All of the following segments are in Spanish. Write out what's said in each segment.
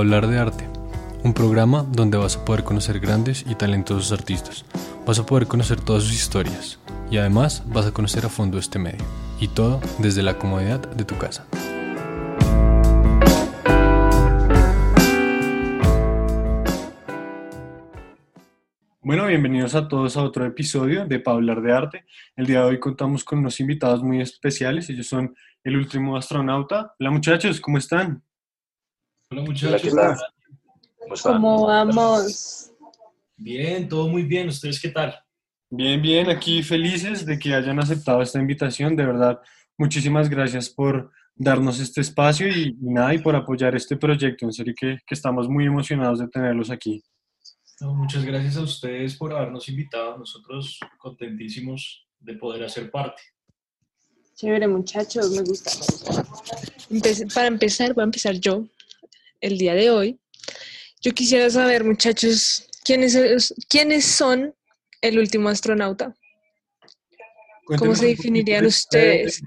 hablar de arte, un programa donde vas a poder conocer grandes y talentosos artistas, vas a poder conocer todas sus historias y además vas a conocer a fondo este medio, y todo desde la comodidad de tu casa. Bueno, bienvenidos a todos a otro episodio de Pa' hablar de arte. El día de hoy contamos con unos invitados muy especiales. Ellos son el último astronauta. Hola muchachos, ¿cómo están? Hola muchachos. ¿Cómo, están? ¿Cómo vamos? Bien, todo muy bien. ¿Ustedes qué tal? Bien, bien, aquí felices de que hayan aceptado esta invitación. De verdad, muchísimas gracias por darnos este espacio y, y nada, y por apoyar este proyecto. En serio que, que estamos muy emocionados de tenerlos aquí. No, muchas gracias a ustedes por habernos invitado. Nosotros contentísimos de poder hacer parte. Chévere, muchachos, me gusta. Para empezar, voy a empezar yo el día de hoy. Yo quisiera saber, muchachos, ¿quiénes, es- quiénes son el último astronauta? ¿Cómo se definirían de ustedes?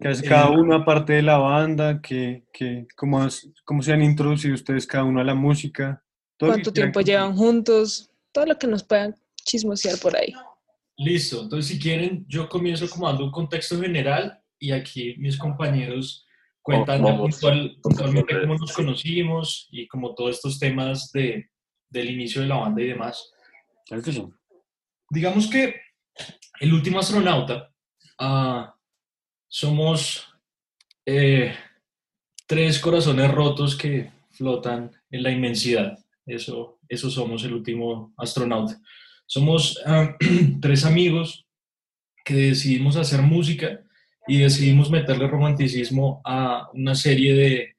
¿Qué hace cada Eh, uno aparte de la banda? ¿Qué, qué, cómo, has- ¿Cómo se han introducido ustedes cada uno a la música? Todo que ¿Cuánto tiempo llevan juntos? Todo lo que nos puedan chismosear por ahí. Listo. Entonces, si quieren, yo comienzo como dando un contexto general y aquí mis compañeros cuentan Vamos. puntual- puntualmente cómo nos conocimos y como todos estos temas de, del inicio de la banda y demás. Claro que sí. digamos que el último astronauta, ah, somos eh, tres corazones rotos que flotan en la inmensidad. Eso, eso somos el último astronauta. Somos ah, tres amigos que decidimos hacer música y decidimos meterle romanticismo a una serie de,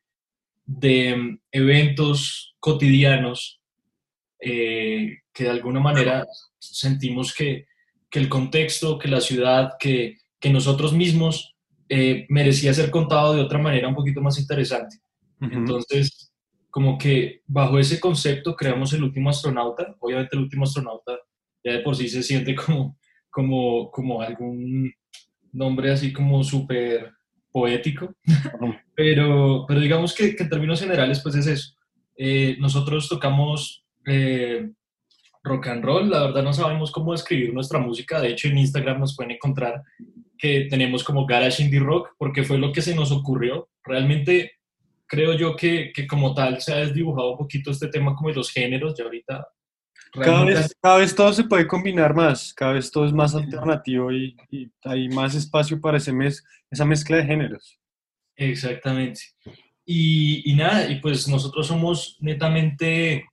de mm, eventos cotidianos eh, que de alguna manera sentimos que, que el contexto, que la ciudad, que, que nosotros mismos eh, merecía ser contado de otra manera un poquito más interesante. Ujú. Entonces, como que bajo ese concepto creamos el último astronauta. Obviamente el último astronauta ya de por sí se siente como, como, como algún nombre así como súper poético, pero, pero digamos que, que en términos generales pues es eso. Eh, nosotros tocamos eh, rock and roll, la verdad no sabemos cómo describir nuestra música, de hecho en Instagram nos pueden encontrar que tenemos como garage indie rock porque fue lo que se nos ocurrió. Realmente creo yo que, que como tal se ha desdibujado un poquito este tema como de los géneros, ya ahorita Cada vez, cada vez todo se puede combinar más, cada vez todo es más alternativo y, y hay más espacio para ese mez- esa mezcla de géneros. Exactamente. Y, y nada, y pues nosotros somos netamente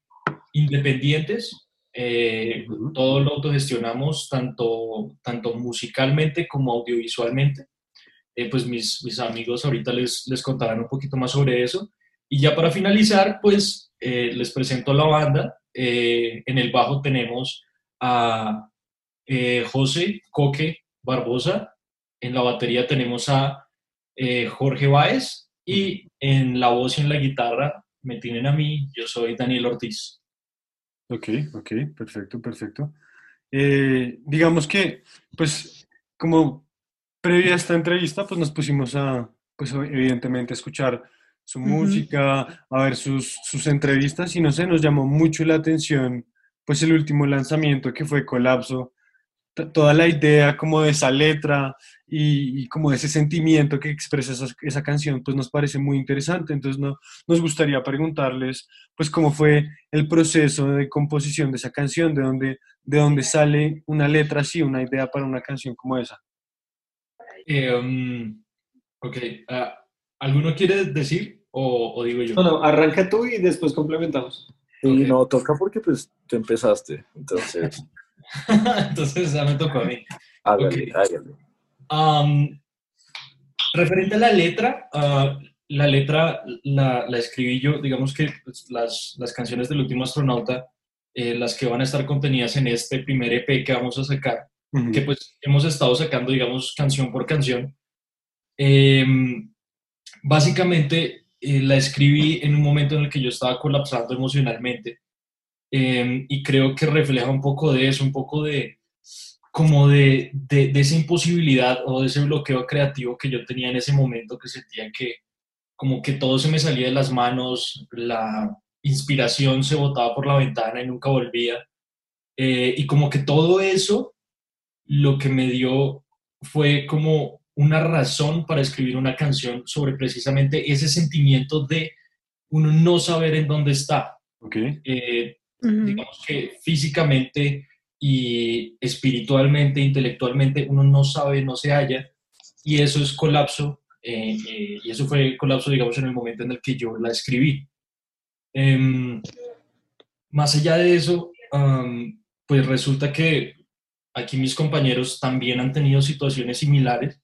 independientes, eh, todo lo autogestionamos tanto, tanto musicalmente como audiovisualmente. Eh, pues mis, mis amigos ahorita les, les contarán un poquito más sobre eso. Y ya para finalizar, pues eh, les presento a la banda. Eh, en el bajo tenemos a eh, José Coque Barbosa. En la batería tenemos a eh, Jorge Báez. Y en la voz y en la guitarra me tienen a mí. Yo soy Daniel Ortiz. Ok, ok, perfecto, perfecto. Digamos que, pues, como previa a esta entrevista, pues nos pusimos a, pues evidentemente, escuchar su música, a ver sus, sus entrevistas y no sé, nos llamó mucho la atención, pues el último lanzamiento que fue Colapso, toda la idea como de esa letra y, y como de ese sentimiento que expresa esa, esa canción, pues nos parece muy interesante. Entonces no, nos gustaría preguntarles, pues cómo fue el proceso de composición de esa canción, de dónde, de dónde sale una letra así, una idea para una canción como esa. Eh, um, ok, ah, ¿alguno quiere decir o, o digo yo? No, no, arranca tú y después complementamos. Y Ok. no toca porque pues tú empezaste. Entonces, Entonces ya me tocó a mí. hágale, Ok. hágale. Am, referente a la letra, ah, la letra la, la escribí yo, digamos que pues, las, las canciones del último astronauta, eh, las que van a estar contenidas en este primer EP que vamos a sacar, Ujú. que pues hemos estado sacando, digamos, canción por canción. Em, básicamente eh, la escribí en un momento en el que yo estaba colapsando emocionalmente Em, y creo que refleja un poco de eso, un poco de como de, de, esa imposibilidad o de ese bloqueo creativo que yo tenía en ese momento que sentía que, como que todo se me salía de las manos, la inspiración se botaba por la ventana y nunca volvía. Eh, y como que todo eso lo que me dio fue como una razón para escribir una canción sobre precisamente ese sentimiento de uno no saber en dónde está. Ok. Eh, digamos que físicamente y espiritualmente, intelectualmente, uno no sabe, no se halla, y eso es colapso, eh, eh, y eso fue colapso, digamos, en el momento en el que yo la escribí. Em, más allá de eso, pues resulta que aquí mis compañeros también han tenido situaciones similares.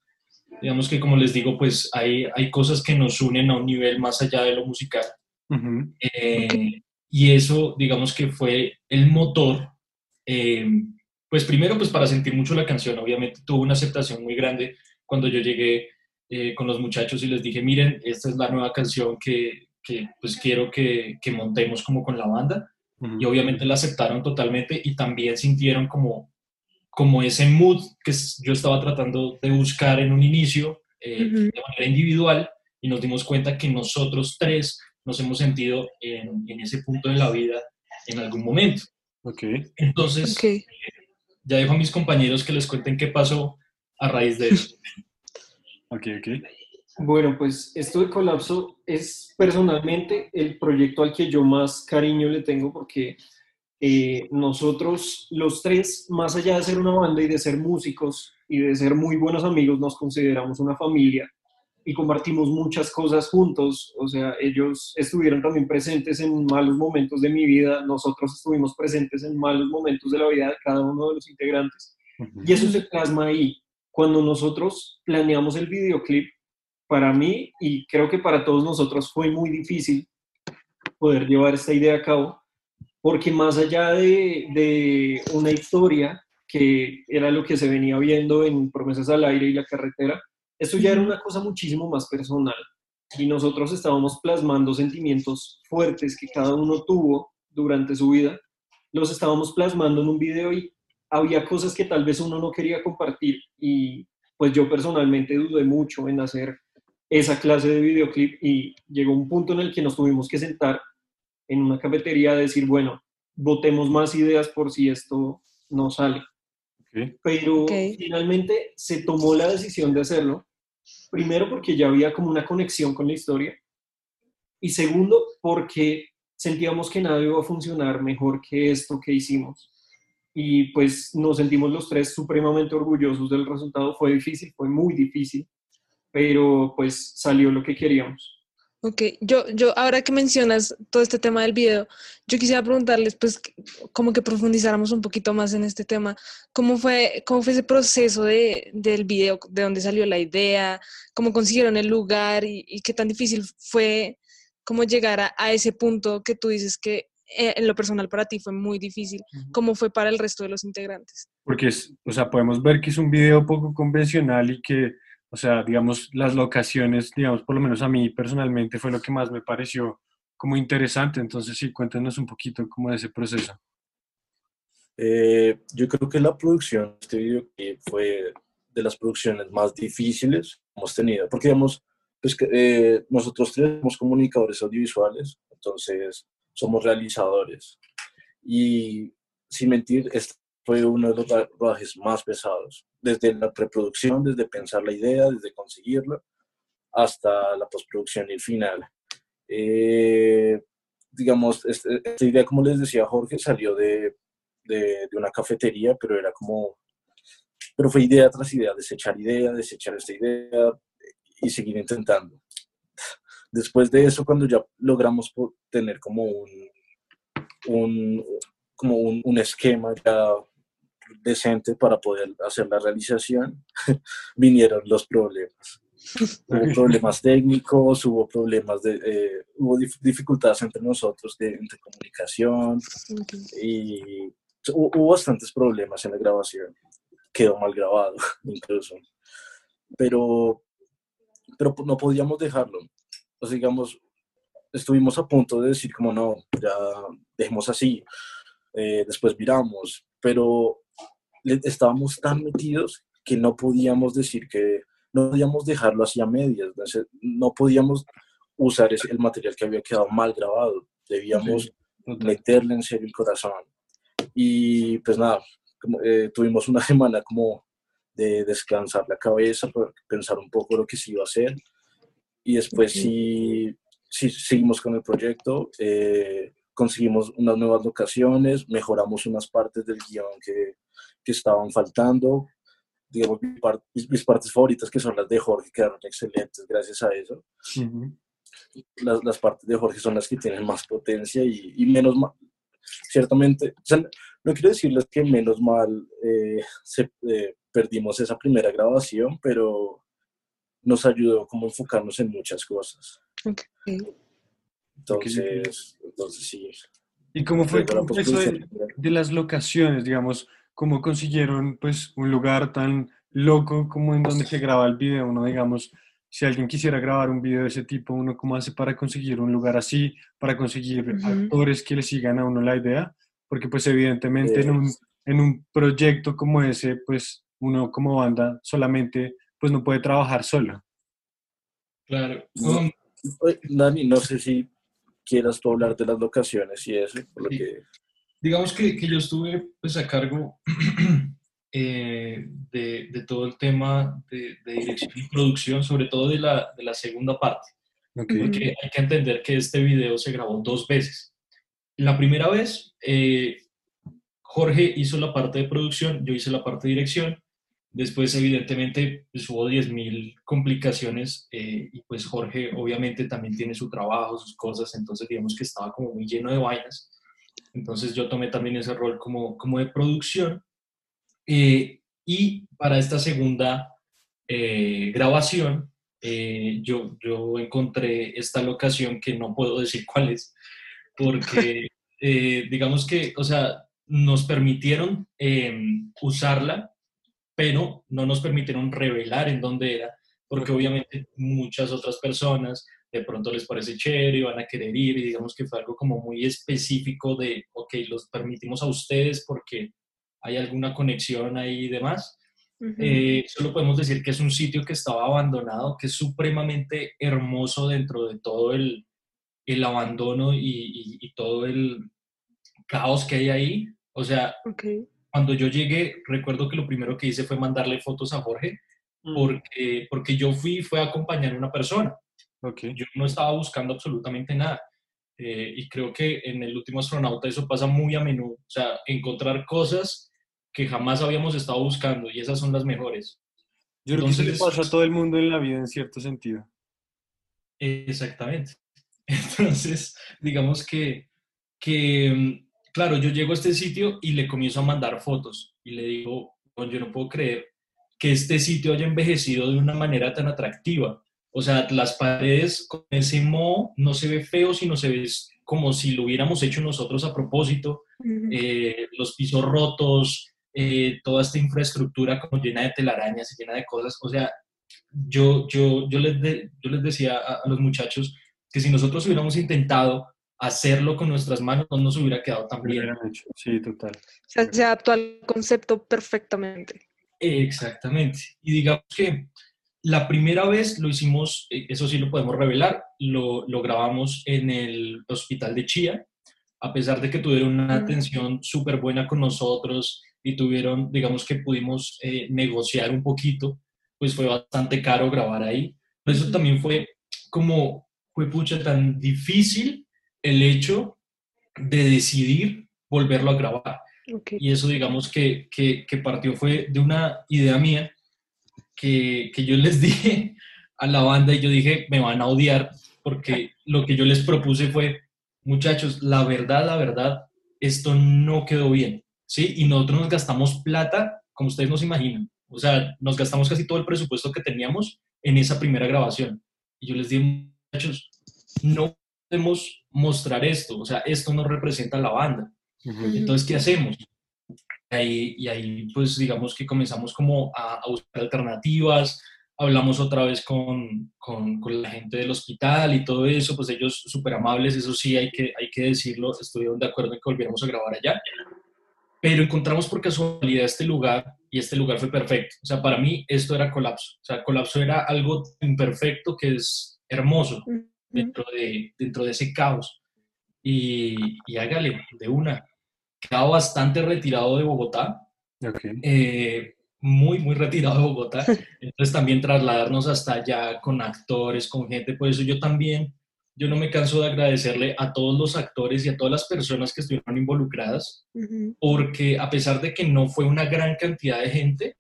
Digamos que, como les digo, pues hay, hay cosas que nos unen a un nivel más allá de lo musical. Ujú. Eh, Y eso, digamos que fue el motor, eh, pues primero, pues para sentir mucho la canción, obviamente tuvo una aceptación muy grande cuando yo llegué eh, con los muchachos y les dije, miren, esta es la nueva canción que, que, pues quiero que, que montemos como con la banda. Ujú. Y obviamente la aceptaron totalmente y también sintieron como, como ese mood que yo estaba tratando de buscar en un inicio eh, Ujú. de manera individual y nos dimos cuenta que nosotros tres nos hemos sentido en, en ese punto de la vida en algún momento. Ok. Entonces, Ok. ya dejo a mis compañeros que les cuenten qué pasó a raíz de eso. Ok, ok. Bueno, pues esto de colapso es personalmente el proyecto al que yo más cariño le tengo porque eh, nosotros los tres, más allá de ser una banda y de ser músicos y de ser muy buenos amigos, nos consideramos una familia y compartimos muchas cosas juntos. O sea, ellos estuvieron también presentes en malos momentos de mi vida, nosotros estuvimos presentes en malos momentos de la vida de cada uno de los integrantes. Y eso se plasma ahí. Cuando nosotros planeamos el videoclip, para mí y creo que para todos nosotros fue muy difícil poder llevar esta idea a cabo, porque más allá de, de una historia que era lo que se venía viendo en Promesas al Aire y La Carretera, esto ya era una cosa muchísimo más personal. Y nosotros estábamos plasmando sentimientos fuertes que cada uno tuvo durante su vida, los estábamos plasmando en un video y había cosas que tal vez uno no quería compartir y pues yo personalmente dudé mucho en hacer esa clase de videoclip y llegó un punto en el que nos tuvimos que sentar en una cafetería a decir, bueno, votemos más ideas por si esto no sale. Pero finalmente se tomó la decisión de hacerlo, primero porque ya había como una conexión con la historia y segundo porque sentíamos que nada iba a funcionar mejor que esto que hicimos. Y pues nos sentimos los tres supremamente orgullosos del resultado. Fue difícil, fue muy difícil, pero pues salió lo que queríamos. Ok, yo, yo ahora que mencionas todo este tema del video, yo quisiera preguntarles, pues, como que profundizáramos un poquito más en este tema. ¿Cómo fue, cómo fue ese proceso de, del video? ¿De dónde salió la idea? ¿Cómo consiguieron el lugar? ¿Y, y qué tan difícil fue cómo llegar a, a ese punto que tú dices que eh, en lo personal para ti fue muy difícil? ¿Cómo fue para el resto de los integrantes? Porque, es, o sea, podemos ver que es un video poco convencional y que, o sea, digamos, las locaciones, digamos, por lo menos a mí personalmente fue lo que más me pareció como interesante. Entonces, sí, cuéntanos un poquito como de ese proceso. Eh, yo creo que la producción de este videoclip fue de las producciones más difíciles que hemos tenido, porque digamos, pues, eh, nosotros tres somos comunicadores audiovisuales, entonces somos realizadores. Y sin mentir, este fue uno de los ro- rodajes más pesados, desde la preproducción, desde pensar la idea, desde conseguirla, hasta la postproducción y el final. Eh, digamos, este- esta idea, como les decía Jorge, salió de, de, de una cafetería, pero era como, pero fue idea tras idea, desechar idea, desechar esta idea y seguir intentando. Después de eso, cuando ya logramos tener como un, un, como un, un esquema ya decente para poder hacer la realización, vinieron los problemas. Hubo problemas técnicos, hubo problemas de, eh, hubo dif- dificultades entre nosotros de, de comunicación, y hu- hubo bastantes problemas en la grabación. Quedó mal grabado, incluso. Pero, pero no podíamos dejarlo. O sea, digamos, estuvimos a punto de decir como no, ya dejemos así, eh, después miramos, pero estábamos tan metidos que no podíamos decir que, no podíamos dejarlo así a medias, no podíamos usar el material que había quedado mal grabado. Debíamos Total. meterle en serio el corazón. Y pues nada, eh, tuvimos una semana como de descansar la cabeza, pensar un poco lo que se iba a hacer. Y después Ok. sí, sí seguimos con el proyecto, eh, conseguimos unas nuevas locaciones, mejoramos unas partes del guion que, que estaban faltando. Digamos, mi par- mis, mis partes favoritas, que son las de Jorge, quedaron excelentes gracias a eso Ujú. las, las partes de Jorge son las que tienen más potencia y, y menos mal, ciertamente, o sea, no quiero decirles que menos mal eh, se- eh, perdimos esa primera grabación, pero nos ayudó como enfocarnos en muchas cosas. Ok. Entonces, entonces sí. ¿Y cómo fue Luego la eso de, de las locaciones, digamos, cómo consiguieron pues un lugar tan loco como en donde se graba el video? Uno, digamos, si alguien quisiera grabar un video de ese tipo, uno cómo hace para conseguir un lugar así, para conseguir Ujú. actores que le sigan a uno la idea, porque pues evidentemente en Eh, un, en un proyecto como ese, pues uno como banda solamente pues no puede trabajar solo. Claro. No. Um, Dani, no sé si quieras tú hablar de las locaciones y eso, por lo Sí. que... digamos que, que yo estuve pues a cargo eh, de, de todo el tema de, de dirección y producción, sobre todo de la, de la segunda parte, Ok. porque hay que entender que este video se grabó dos veces. La primera vez, eh, Jorge hizo la parte de producción, yo hice la parte de dirección, después evidentemente pues, hubo 10.000 complicaciones eh, y pues Jorge obviamente también tiene su trabajo, sus cosas, entonces digamos que estaba como muy lleno de vainas. Entonces yo tomé también ese rol como, como de producción. Eh, y para esta segunda eh, grabación, eh, yo, yo encontré esta locación que no puedo decir cuál es, porque digamos que, o sea, nos permitieron eh, usarla, pero no nos permitieron revelar en dónde era, porque obviamente muchas otras personas de pronto les parece chévere y van a querer ir, y digamos que fue algo como muy específico de, ok, los permitimos a ustedes porque hay alguna conexión ahí y demás. Ujú. Eh, solo podemos decir que es un sitio que estaba abandonado, que es supremamente hermoso dentro de todo el, el abandono y, y- y todo el caos que hay ahí. O sea, Ok. cuando yo llegué, recuerdo que lo primero que hice fue mandarle fotos a Jorge, porque, porque yo fui, fue a acompañar a una persona. Ok. Yo no estaba buscando absolutamente nada. Eh, y creo que en el último astronauta eso pasa muy a menudo. O sea, encontrar cosas que jamás habíamos estado buscando y esas son las mejores. Yo creo que eso le Entonces- pasa a todo el mundo en la vida en cierto sentido. Exactamente. Entonces, digamos que, que, mm, claro, yo llego a este sitio y le comienzo a mandar fotos y le digo, "Bueno, yo no puedo creer que este sitio haya envejecido de una manera tan atractiva. O sea, las paredes con ese moho no se ve feo, sino se ve como si lo hubiéramos hecho nosotros a propósito. Ujú. Eh, los pisos rotos, eh, toda esta infraestructura como llena de telarañas y llena de cosas. O sea, yo, yo, yo, les, de- yo les decía a, a los muchachos que si nosotros hubiéramos intentado hacerlo con nuestras manos, no nos hubiera quedado tan bien. Sí, total. O sea, se adaptó al concepto perfectamente. Exactamente. Y digamos que la primera vez lo hicimos, eh, eso sí lo podemos revelar, lo, lo grabamos en el hospital de Chía, a pesar de que tuvieron una atención súper buena con nosotros y tuvieron, digamos que pudimos eh, negociar un poquito, pues fue bastante caro grabar ahí. Por eso también fue como, fue pucha, tan difícil el hecho de decidir volverlo a grabar. Y eso, digamos, que, que, que partió fue de una idea mía que, que yo les dije a la banda y yo dije, me van a odiar porque lo que yo les propuse fue, muchachos, la verdad, la verdad, esto no quedó bien, ¿sí? Y nosotros nos gastamos plata, como ustedes nos imaginan. O sea, nos gastamos casi todo el presupuesto que teníamos en esa primera grabación. Y yo les dije, muchachos, no podemos mostrar esto, o sea, esto no representa a la banda. Ujú. Entonces, ¿qué hacemos? Ahí, y ahí, pues, digamos que comenzamos como a, a buscar alternativas, hablamos otra vez con, con, con la gente del hospital y todo eso, pues ellos súper amables, eso sí, hay que, hay que decirlo, estuvieron de acuerdo en que volviéramos a grabar allá, pero encontramos por casualidad este lugar y este lugar fue perfecto. O sea, para mí esto era colapso, o sea, colapso era algo imperfecto que es hermoso. dentro de, dentro de ese caos. Y, y hágale, de una. Quedaba bastante retirado de Bogotá, eh, muy, muy retirado de Bogotá. Entonces también trasladarnos hasta allá con actores, con gente, por eso yo también, yo no me canso de agradecerle a todos los actores y a todas las personas que estuvieron involucradas, porque a pesar de que no fue una gran cantidad de gente,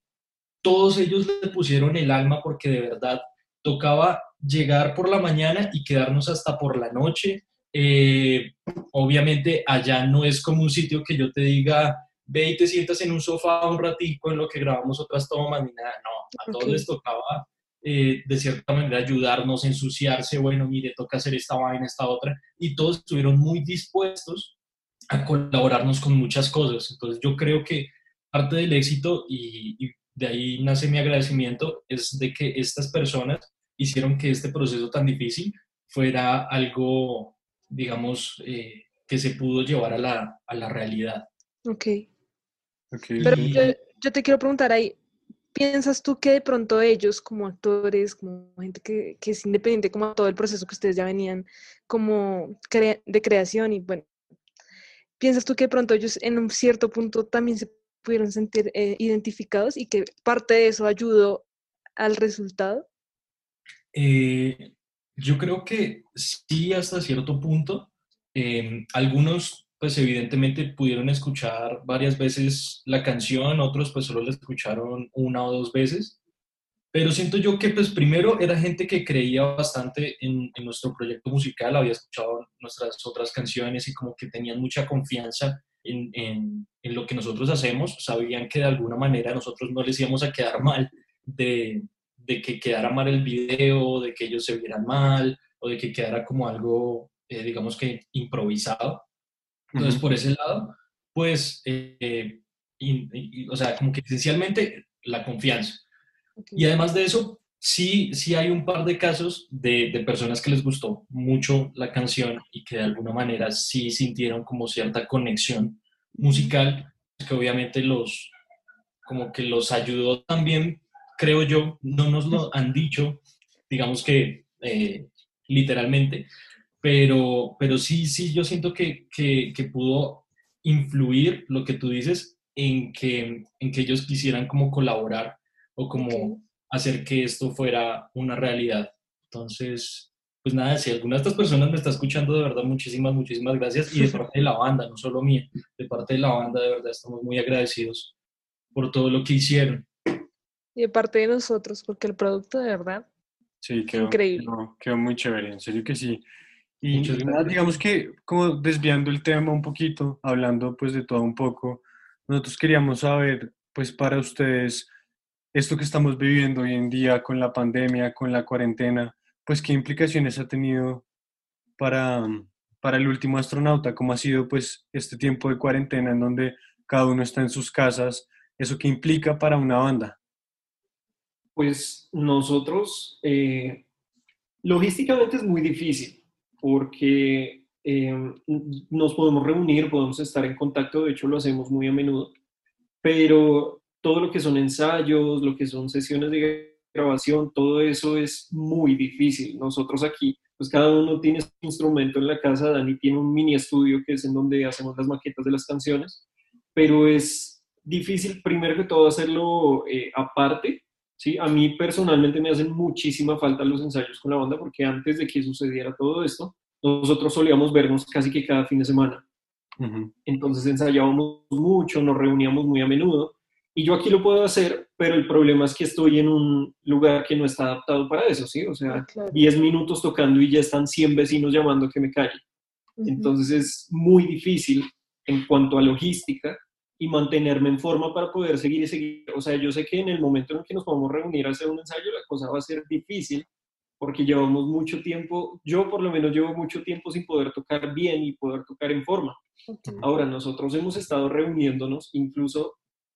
todos ellos le pusieron el alma porque de verdad tocaba llegar por la mañana y quedarnos hasta por la noche. Eh, obviamente allá no es como un sitio que yo te diga, ve y te sientas en un sofá un ratico en lo que grabamos otras tomas ni nada. No, a todos les tocaba eh, de cierta manera ayudarnos, ensuciarse, bueno, mire, toca hacer esta vaina, esta otra, y todos estuvieron muy dispuestos a colaborarnos con muchas cosas. Entonces yo creo que parte del éxito, y, de ahí nace mi agradecimiento, es de que estas personas hicieron que este proceso tan difícil fuera algo, digamos, eh, que se pudo llevar a la, a la realidad. Ok. Pero yo, te quiero preguntar ahí, ¿piensas tú que de pronto ellos como actores, como gente que, que es independiente, como todo el proceso que ustedes ya venían como de creación y bueno, ¿piensas tú que de pronto ellos en un cierto punto también se pudieron sentir eh, identificados y que parte de eso ayudó al resultado? Eh, yo creo que sí hasta cierto punto. Em, algunos pues evidentemente pudieron escuchar varias veces la canción, otros pues solo la escucharon una o dos veces, pero siento yo que pues primero era gente que creía bastante en, nuestro proyecto musical, había escuchado nuestras otras canciones y como que tenían mucha confianza en, en, en lo que nosotros hacemos, sabían que de alguna manera nosotros no les íbamos a quedar mal de, de que quedara mal el video, de que ellos se vieran mal o de que quedara como algo, eh, digamos que improvisado. Entonces, por ese lado, pues, eh, o sea, como que esencialmente la confianza. Y además de eso, sí, sí hay un par de casos de, de, personas que les gustó mucho la canción y que de alguna manera sí sintieron como cierta conexión musical, que obviamente los, como que los ayudó también, creo yo, no nos lo han dicho, digamos que eh, literalmente, pero, pero sí, sí, yo siento que, que, que, pudo influir lo que tú dices en que, en que ellos quisieran como colaborar o como hacer que esto fuera una realidad. Entonces, pues nada, si alguna de estas personas me está escuchando, de verdad, muchísimas, muchísimas gracias. Y de parte de la banda, no solo mía, de parte de la banda, de verdad, estamos muy agradecidos por todo lo que hicieron. Y de parte de nosotros, porque el producto de verdad sí, quedó, increíble. Quedó, quedó muy chévere, en serio que sí. Y digamos que como desviando el tema un poquito, hablando pues de todo un poco, nosotros queríamos saber pues para ustedes esto que estamos viviendo hoy en día con la pandemia, con la cuarentena, pues qué implicaciones ha tenido para, para el último astronauta, cómo ha sido pues este tiempo de cuarentena en donde cada uno está en sus casas, eso qué implica para una banda. Pues nosotros, eh, logísticamente es muy difícil porque em, nos podemos reunir, podemos estar en contacto, de hecho lo hacemos muy a menudo, pero todo lo que son ensayos, lo que son sesiones de grabación, todo eso es muy difícil. Nosotros aquí, pues cada uno tiene su instrumento en la casa, Dani tiene un mini estudio que es en donde hacemos las maquetas de las canciones, pero es difícil primero que todo hacerlo eh, aparte ¿sí? A mí personalmente me hacen muchísima falta los ensayos con la banda porque antes de que sucediera todo esto, nosotros solíamos vernos casi que cada fin de semana. Entonces ensayábamos mucho, nos reuníamos muy a menudo y yo aquí lo puedo hacer, pero el problema es que estoy en un lugar que no está adaptado para eso, ¿sí? O sea, 10 minutos tocando y ya están 100 vecinos llamando que me calle. Entonces es muy difícil en cuanto a logística y mantenerme en forma para poder seguir y seguir. O sea, yo sé que en el momento en que nos podamos reunir a hacer un ensayo, la cosa va a ser difícil porque llevamos mucho tiempo, yo por lo menos llevo mucho tiempo sin poder tocar bien y poder tocar en forma. Ahora, nosotros hemos estado reuniéndonos, incluso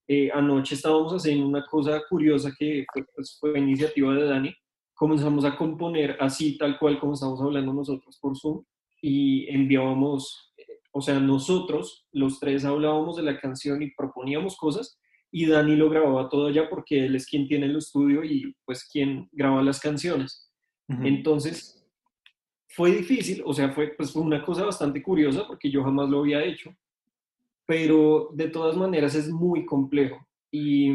eh, anoche estábamos haciendo una cosa curiosa que fue, pues, fue iniciativa de Dani, comenzamos a componer así, tal cual como estamos hablando nosotros por Zoom, y enviábamos o sea, nosotros, los tres hablábamos de la canción y proponíamos cosas y Dani lo grababa todo allá porque él es quien tiene el estudio y pues quien graba las canciones. Entonces, fue difícil, o sea, fue, pues, fue una cosa bastante curiosa porque yo jamás lo había hecho, pero de todas maneras es muy complejo. Y,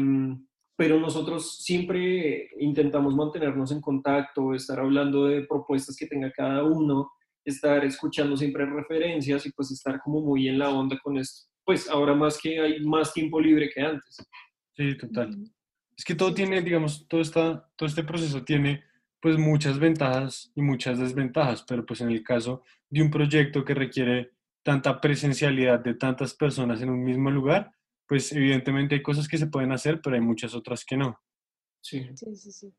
pero nosotros siempre intentamos mantenernos en contacto, estar hablando de propuestas que tenga cada uno, estar escuchando siempre referencias y pues estar como muy en la onda con esto. Pues ahora más que hay más tiempo libre que antes. Sí, total. Es que todo tiene, digamos, todo, está, todo este proceso tiene pues muchas ventajas y muchas desventajas, pero pues en el caso de un proyecto que requiere tanta presencialidad de tantas personas en un mismo lugar, pues evidentemente hay cosas que se pueden hacer, pero hay muchas otras que no. Sí. Sí, sí, sí.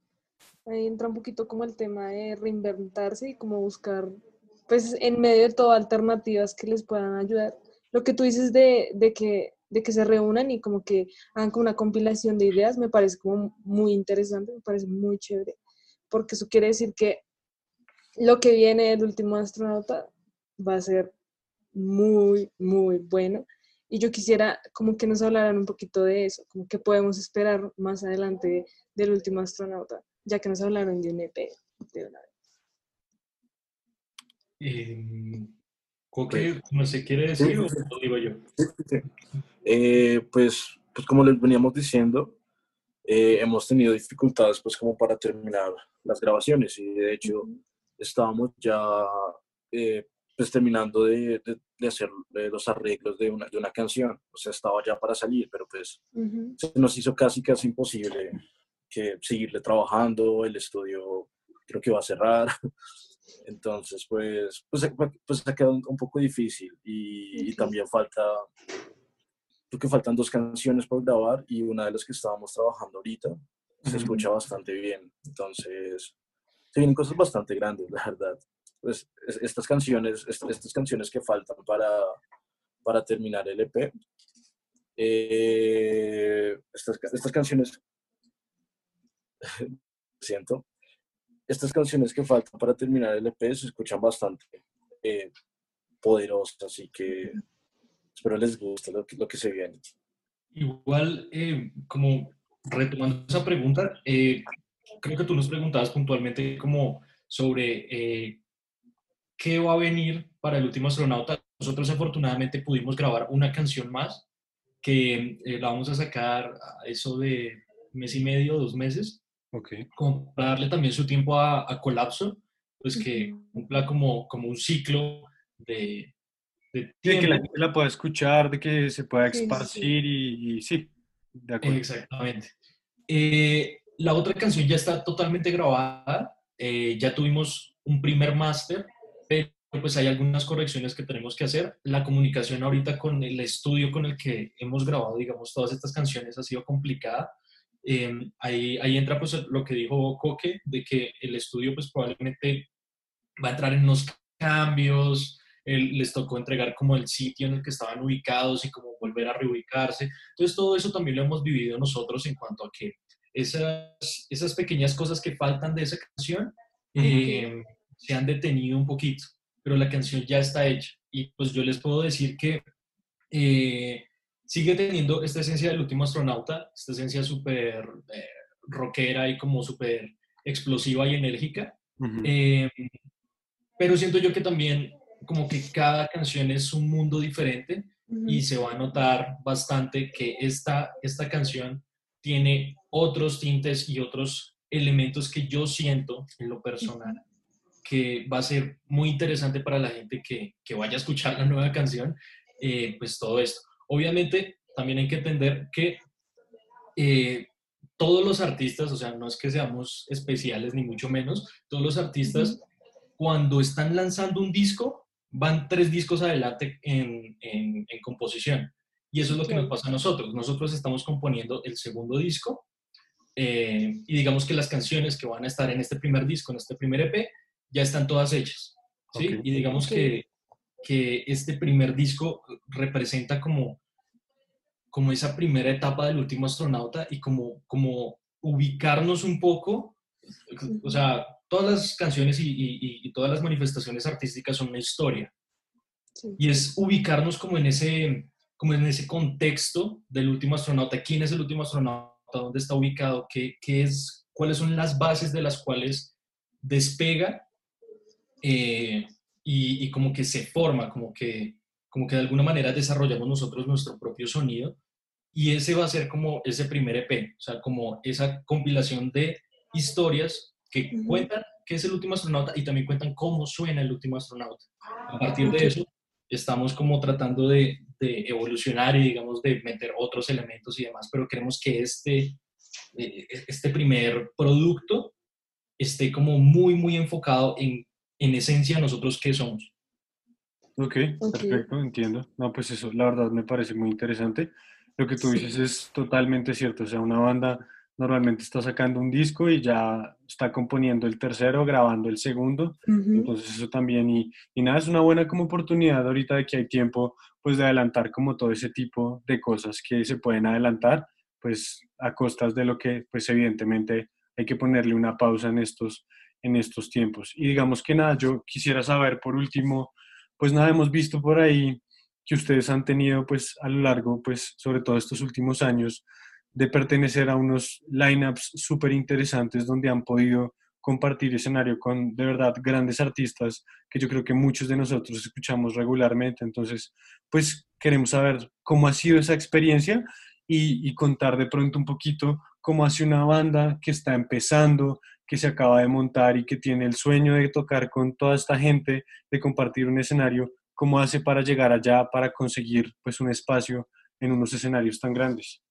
Ahí entra un poquito como el tema de reinventarse y como buscar, pues en medio de todo, alternativas que les puedan ayudar. Lo que tú dices de, que, de que se reúnan y como que hagan como una compilación de ideas, me parece como muy interesante, me parece muy chévere porque eso quiere decir que lo que viene del último astronauta va a ser muy, muy bueno. Y yo quisiera como que nos hablaran un poquito de eso, como que podemos esperar más adelante del último astronauta, ya que nos hablaron de un EP de una vez. Eh, Coque, ¿no se quiere decir o lo digo yo? Eh, pues, pues como les veníamos diciendo, eh, hemos tenido dificultades pues como para terminar las grabaciones y de hecho estábamos ya eh, pues terminando de, de, hacer eh, los arreglos de una, de una canción, o sea, estaba ya para salir, pero pues se nos hizo casi casi imposible que seguirle trabajando, el estudio creo que va a cerrar, entonces pues, pues, pues ha quedado un poco difícil y, y también falta que faltan dos canciones por grabar y una de las que estábamos trabajando ahorita se escucha bastante bien. Entonces, se vienen cosas bastante grandes, la verdad. Pues estas canciones, estas, canciones que faltan para, para terminar el EP, eh, estas, estas canciones, siento, estas canciones que faltan para terminar el EP se escuchan bastante eh, poderosas, así que espero les guste lo que, lo que se viene. Igual, eh, como retomando esa pregunta, eh, creo que tú nos preguntabas puntualmente como sobre eh, qué va a venir para el último astronauta. Nosotros afortunadamente pudimos grabar una canción más que la vamos a sacar a eso de mes y medio, dos meses, okay. como para darle también su tiempo a, a Colapso, pues que cumpla como, como un ciclo de, de, que la gente la pueda escuchar, de que se pueda esparcir Y, sí, de acuerdo. Exactamente. Eh, la otra canción ya está totalmente grabada, eh, ya tuvimos un primer máster, pero pues hay algunas correcciones que tenemos que hacer. La comunicación ahorita con el estudio con el que hemos grabado, digamos, todas estas canciones ha sido complicada. Eh, ahí, ahí entra pues lo que dijo Coque, de que el estudio pues probablemente va a entrar en unos cambios, les tocó entregar como el sitio en el que estaban ubicados y como volver a reubicarse. Entonces todo eso también lo hemos vivido nosotros en cuanto a que esas, esas pequeñas cosas que faltan de esa canción eh, se han detenido un poquito, pero la canción ya está hecha. Y pues yo les puedo decir que eh, sigue teniendo esta esencia del último astronauta, esta esencia súper eh, rockera y como súper explosiva y enérgica. pero siento yo que también como que cada canción es un mundo diferente y se va a notar bastante que esta, esta canción tiene otros tintes y otros elementos que yo siento en lo personal que va a ser muy interesante para la gente que, que vaya a escuchar la nueva canción, eh, pues todo esto. Obviamente también hay que entender que eh, todos los artistas, o sea, no es que seamos especiales ni mucho menos, todos los artistas cuando están lanzando un disco van tres discos adelante en, en, composición. Y eso es lo que nos pasa a nosotros. Nosotros estamos componiendo el segundo disco eh, y digamos que las canciones que van a estar en este primer disco, en este primer EP, ya están todas hechas. ¿sí? Y digamos que, que este primer disco representa como, como esa primera etapa del último astronauta y como, como ubicarnos un poco, o sea, todas las canciones y, todas las manifestaciones artísticas son una historia. Y es ubicarnos como en, ese, como en ese contexto del último astronauta. ¿Quién es el último astronauta? ¿Dónde está ubicado? ¿Qué, qué es, ¿Cuáles son las bases de las cuales despega eh, y, y, como que se forma, como que, como que de alguna manera desarrollamos nosotros nuestro propio sonido y ese va a ser como ese primer EP, o sea, como esa compilación de historias que cuentan qué es el último astronauta y también cuentan cómo suena el último astronauta. A partir de eso, estamos como tratando de, de, evolucionar y digamos de meter otros elementos y demás, pero queremos que este, eh, este primer producto esté como muy, muy enfocado en, en esencia nosotros qué somos. Ok, perfecto, entiendo. No, pues eso, la verdad me parece muy interesante. Lo que tú dices es totalmente cierto, o sea, una banda normalmente está sacando un disco y ya está componiendo el tercero, grabando el segundo. Entonces eso también, y, y, nada, es una buena como oportunidad ahorita de que hay tiempo, pues de adelantar como todo ese tipo de cosas que se pueden adelantar, pues a costas de lo que, pues evidentemente hay que ponerle una pausa en estos, en estos tiempos. Y digamos que nada, yo quisiera saber por último, pues nada, hemos visto por ahí que ustedes han tenido pues a lo largo, pues sobre todo estos últimos años, de pertenecer a unos lineups súper interesantes donde han podido compartir escenario con de verdad grandes artistas que yo creo que muchos de nosotros escuchamos regularmente. Entonces, pues queremos saber cómo ha sido esa experiencia y, y contar de pronto un poquito cómo hace una banda que está empezando, que se acaba de montar y que tiene el sueño de tocar con toda esta gente, de compartir un escenario, cómo hace para llegar allá, para conseguir pues un espacio en unos escenarios tan grandes.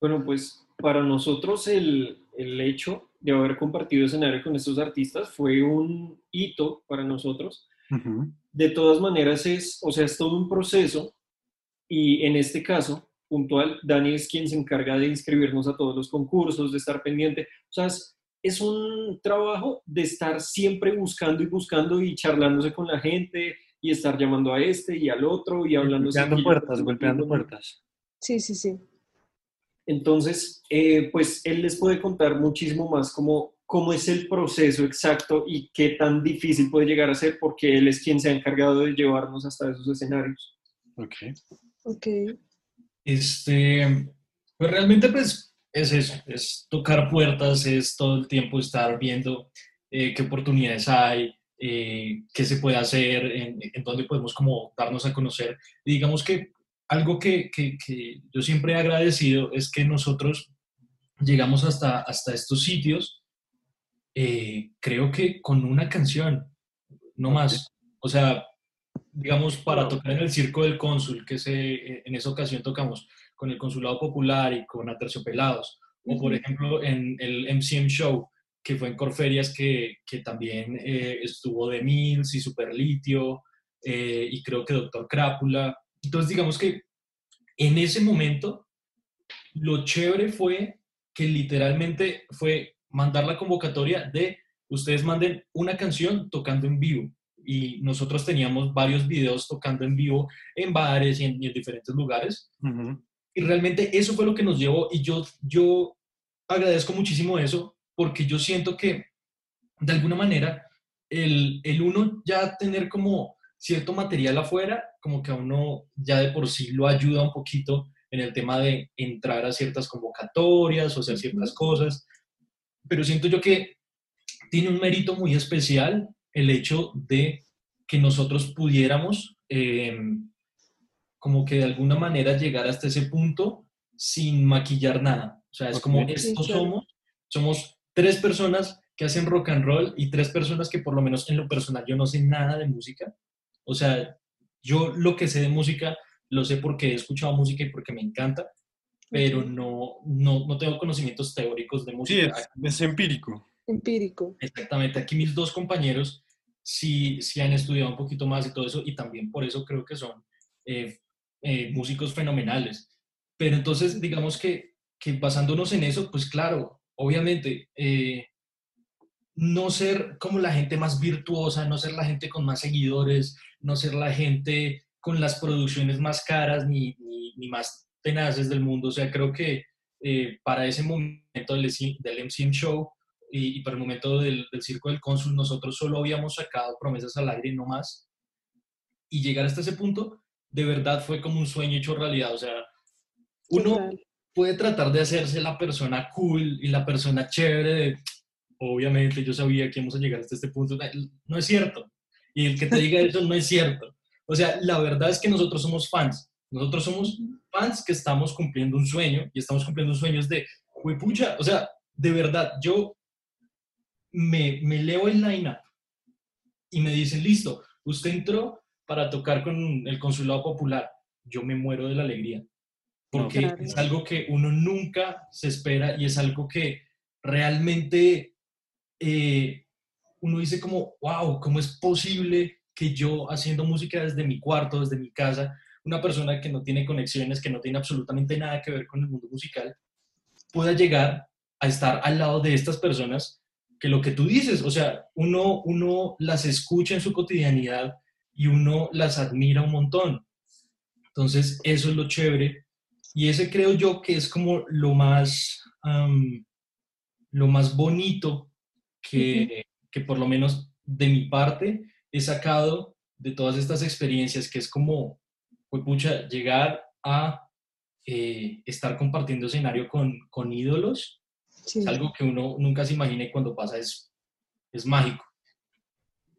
Bueno, pues para nosotros el, el hecho de haber compartido escenario con estos artistas fue un hito para nosotros. De todas maneras es, o sea, es todo un proceso y en este caso puntual, Dani es quien se encarga de inscribirnos a todos los concursos, de estar pendiente. O sea, es, es un trabajo de estar siempre buscando y buscando y charlándose con la gente y estar llamando a este y al otro y hablando. Golpeando puertas, golpeando puertas. Sí, sí, sí. Entonces, eh, pues él les puede contar muchísimo más cómo, cómo es el proceso exacto y qué tan difícil puede llegar a ser, porque él es quien se ha encargado de llevarnos hasta esos escenarios. Ok. Ok. Este, pues realmente pues es eso, es tocar puertas, es todo el tiempo estar viendo eh, qué oportunidades hay, eh, qué se puede hacer, en, en, dónde podemos como darnos a conocer. Y digamos que algo que, que, que, yo siempre he agradecido es que nosotros llegamos hasta, hasta estos sitios, eh, creo que con una canción, no más. O sea, digamos, para tocar en el Circo del Cónsul, que se, en esa ocasión tocamos con el Consulado Popular y con Aterciopelados, o por ejemplo en el MCM Show, que fue en Corferias, que, que también eh, estuvo de Mills y Superlitio, eh, y creo que Doctor Crápula, entonces, digamos que en ese momento, lo chévere fue que literalmente fue mandar la convocatoria de ustedes manden una canción tocando en vivo. Y nosotros teníamos varios videos tocando en vivo en bares y en, y en diferentes lugares. Uh -huh. Y realmente eso fue lo que nos llevó. Y yo, yo agradezco muchísimo eso porque yo siento que de alguna manera el, el uno ya tener como cierto material afuera, como que a uno ya de por sí lo ayuda un poquito en el tema de entrar a ciertas convocatorias o hacer ciertas cosas, pero siento yo que tiene un mérito muy especial el hecho de que nosotros pudiéramos eh, como que de alguna manera llegar hasta ese punto sin maquillar nada. O sea, es como esto somos, somos tres personas que hacen rock and roll y tres personas que por lo menos en lo personal yo no sé nada de música, o sea, yo lo que sé de música lo sé porque he escuchado música y porque me encanta, pero no, no, no tengo conocimientos teóricos de música. Sí, es, es, empírico. Empírico. Exactamente. Aquí mis dos compañeros sí, sí han estudiado un poquito más y todo eso, y también por eso creo que son eh, eh, músicos fenomenales. Pero entonces, digamos que, que basándonos en eso, pues claro, obviamente, eh, no ser como la gente más virtuosa, no ser la gente con más seguidores, no ser la gente con las producciones más caras ni, ni, más tenaces del mundo. O sea, creo que para ese momento del, del MCM Show y, y, para el momento del, del, Circo del Cónsul, nosotros solo habíamos sacado promesas al aire y no más. Y llegar hasta ese punto, de verdad fue como un sueño hecho realidad. O sea, uno puede tratar de hacerse la persona cool y la persona chévere de obviamente yo sabía que íbamos a llegar hasta este punto. No es cierto. Y el que te diga eso no es cierto. O sea, la verdad es que nosotros somos fans. Nosotros somos fans que estamos cumpliendo un sueño y estamos cumpliendo sueños de, pucha, o sea, de verdad, yo me, me leo el line-up y me dicen, listo, usted entró para tocar con el Consulado Popular. Yo me muero de la alegría, porque es algo que uno nunca se espera y es algo que realmente eh, uno dice como, wow, ¿cómo es posible que yo haciendo música desde mi cuarto, desde mi casa, una persona que no tiene conexiones, que no tiene absolutamente nada que ver con el mundo musical, pueda llegar a estar al lado de estas personas que lo que tú dices, o sea, uno, uno las escucha en su cotidianidad y uno las admira un montón. Entonces, eso es lo chévere. Y ese creo yo que es como lo más, lo más bonito que, que por lo menos de mi parte he sacado de todas estas experiencias, que es como, pues pucha, llegar a eh, estar compartiendo escenario con, con ídolos, es algo que uno nunca se imagina y cuando pasa es, es mágico.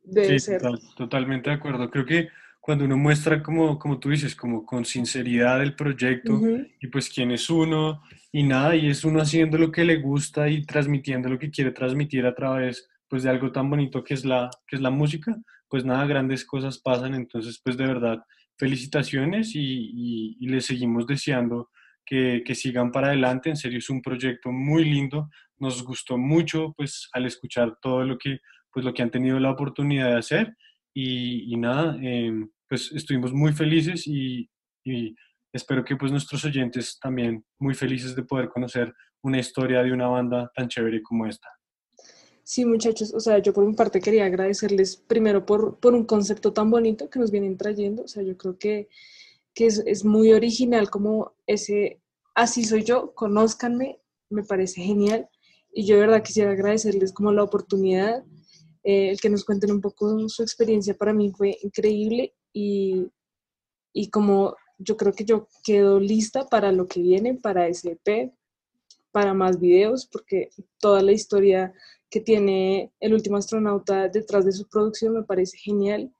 sí, totalmente de acuerdo. Creo que cuando uno muestra, como, como tú dices, como con sinceridad el proyecto y pues quién es uno y nada, y es uno haciendo lo que le gusta y transmitiendo lo que quiere transmitir a través pues de algo tan bonito que es la, que es la música, pues nada, grandes cosas pasan. Entonces, pues de verdad, felicitaciones y, y, les seguimos deseando que, sigan para adelante. En serio, es un proyecto muy lindo. Nos gustó mucho, pues, al escuchar todo lo que, pues, lo que han tenido la oportunidad de hacer. Y, y nada, em, pues estuvimos muy felices y, y espero que pues nuestros oyentes también muy felices de poder conocer una historia de una banda tan chévere como esta. Sí, muchachos, o sea, yo por mi parte quería agradecerles primero por, por un concepto tan bonito que nos vienen trayendo, o sea, yo creo que, que es, muy original como ese, así soy yo, conózcanme, me parece genial, y yo de verdad quisiera agradecerles como la oportunidad, eh, el que nos cuenten un poco su experiencia para mí fue increíble y, y como yo creo que yo quedo lista para lo que viene, para EP, para más videos, porque toda la historia que tiene el último astronauta detrás de su producción me parece genial.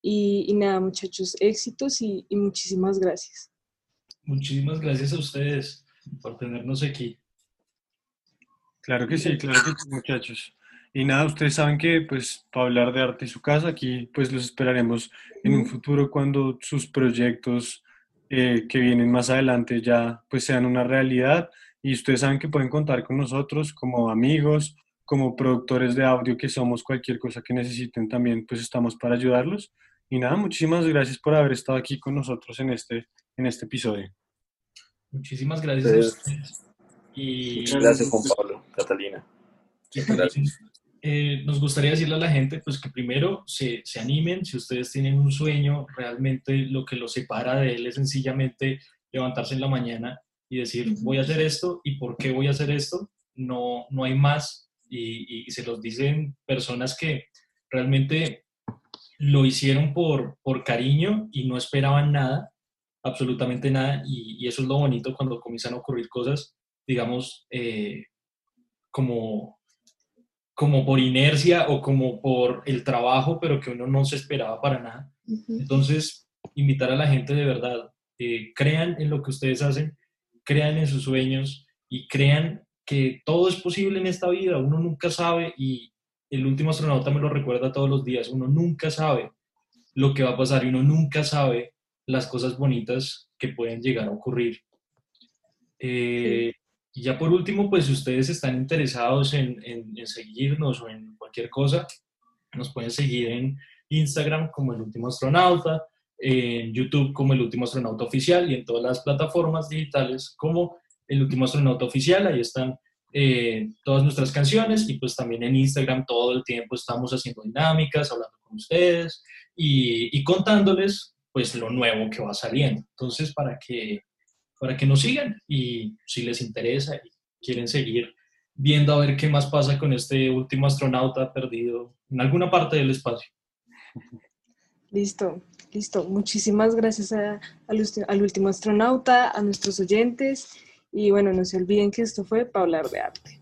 Y, nada, muchachos, éxitos y, muchísimas gracias. Muchísimas gracias a ustedes por tenernos aquí. Claro que sí, claro que sí, muchachos. Y nada, ustedes saben que, pues, para hablar de arte y su casa, aquí, pues, los esperaremos en un futuro cuando sus proyectos eh, que vienen más adelante ya, pues, sean una realidad. Y ustedes saben que pueden contar con nosotros como amigos, como productores de audio que somos, cualquier cosa que necesiten también, pues estamos para ayudarlos. Y nada, muchísimas gracias por haber estado aquí con nosotros en este, en este episodio. Muchísimas gracias. Y, Muchas gracias, Juan Pablo, Catalina. Gracias. Eh, nos gustaría decirle a la gente pues que primero se, se, animen, si ustedes tienen un sueño, realmente lo que los separa de él es sencillamente levantarse en la mañana y decir voy a hacer esto y por qué voy a hacer esto, no, no hay más y, se los dicen personas que realmente lo hicieron por, por cariño y no esperaban nada, absolutamente nada, y, eso es lo bonito cuando comienzan a ocurrir cosas, digamos, eh, como, como por inercia o como por el trabajo, pero que uno no se esperaba para nada. Entonces, invitar a la gente de verdad, eh, crean en lo que ustedes hacen, crean en sus sueños y crean que todo es posible en esta vida, uno nunca sabe y el último astronauta me lo recuerda todos los días, uno nunca sabe lo que va a pasar y uno nunca sabe las cosas bonitas que pueden llegar a ocurrir. Eh, y ya por último, pues si ustedes están interesados en, en, seguirnos o en cualquier cosa, nos pueden seguir en Instagram como el último astronauta, en YouTube como el último astronauta oficial y en todas las plataformas digitales como el último astronauta oficial, ahí están eh, todas nuestras canciones y pues también en Instagram todo el tiempo estamos haciendo dinámicas, hablando con ustedes y, contándoles pues lo nuevo que va saliendo. Entonces, para que, para que nos sigan y si les interesa y quieren seguir viendo a ver qué más pasa con este último astronauta perdido en alguna parte del espacio. Listo, listo. Muchísimas gracias al, al último astronauta, a nuestros oyentes y bueno, no se olviden que esto fue para hablar de arte.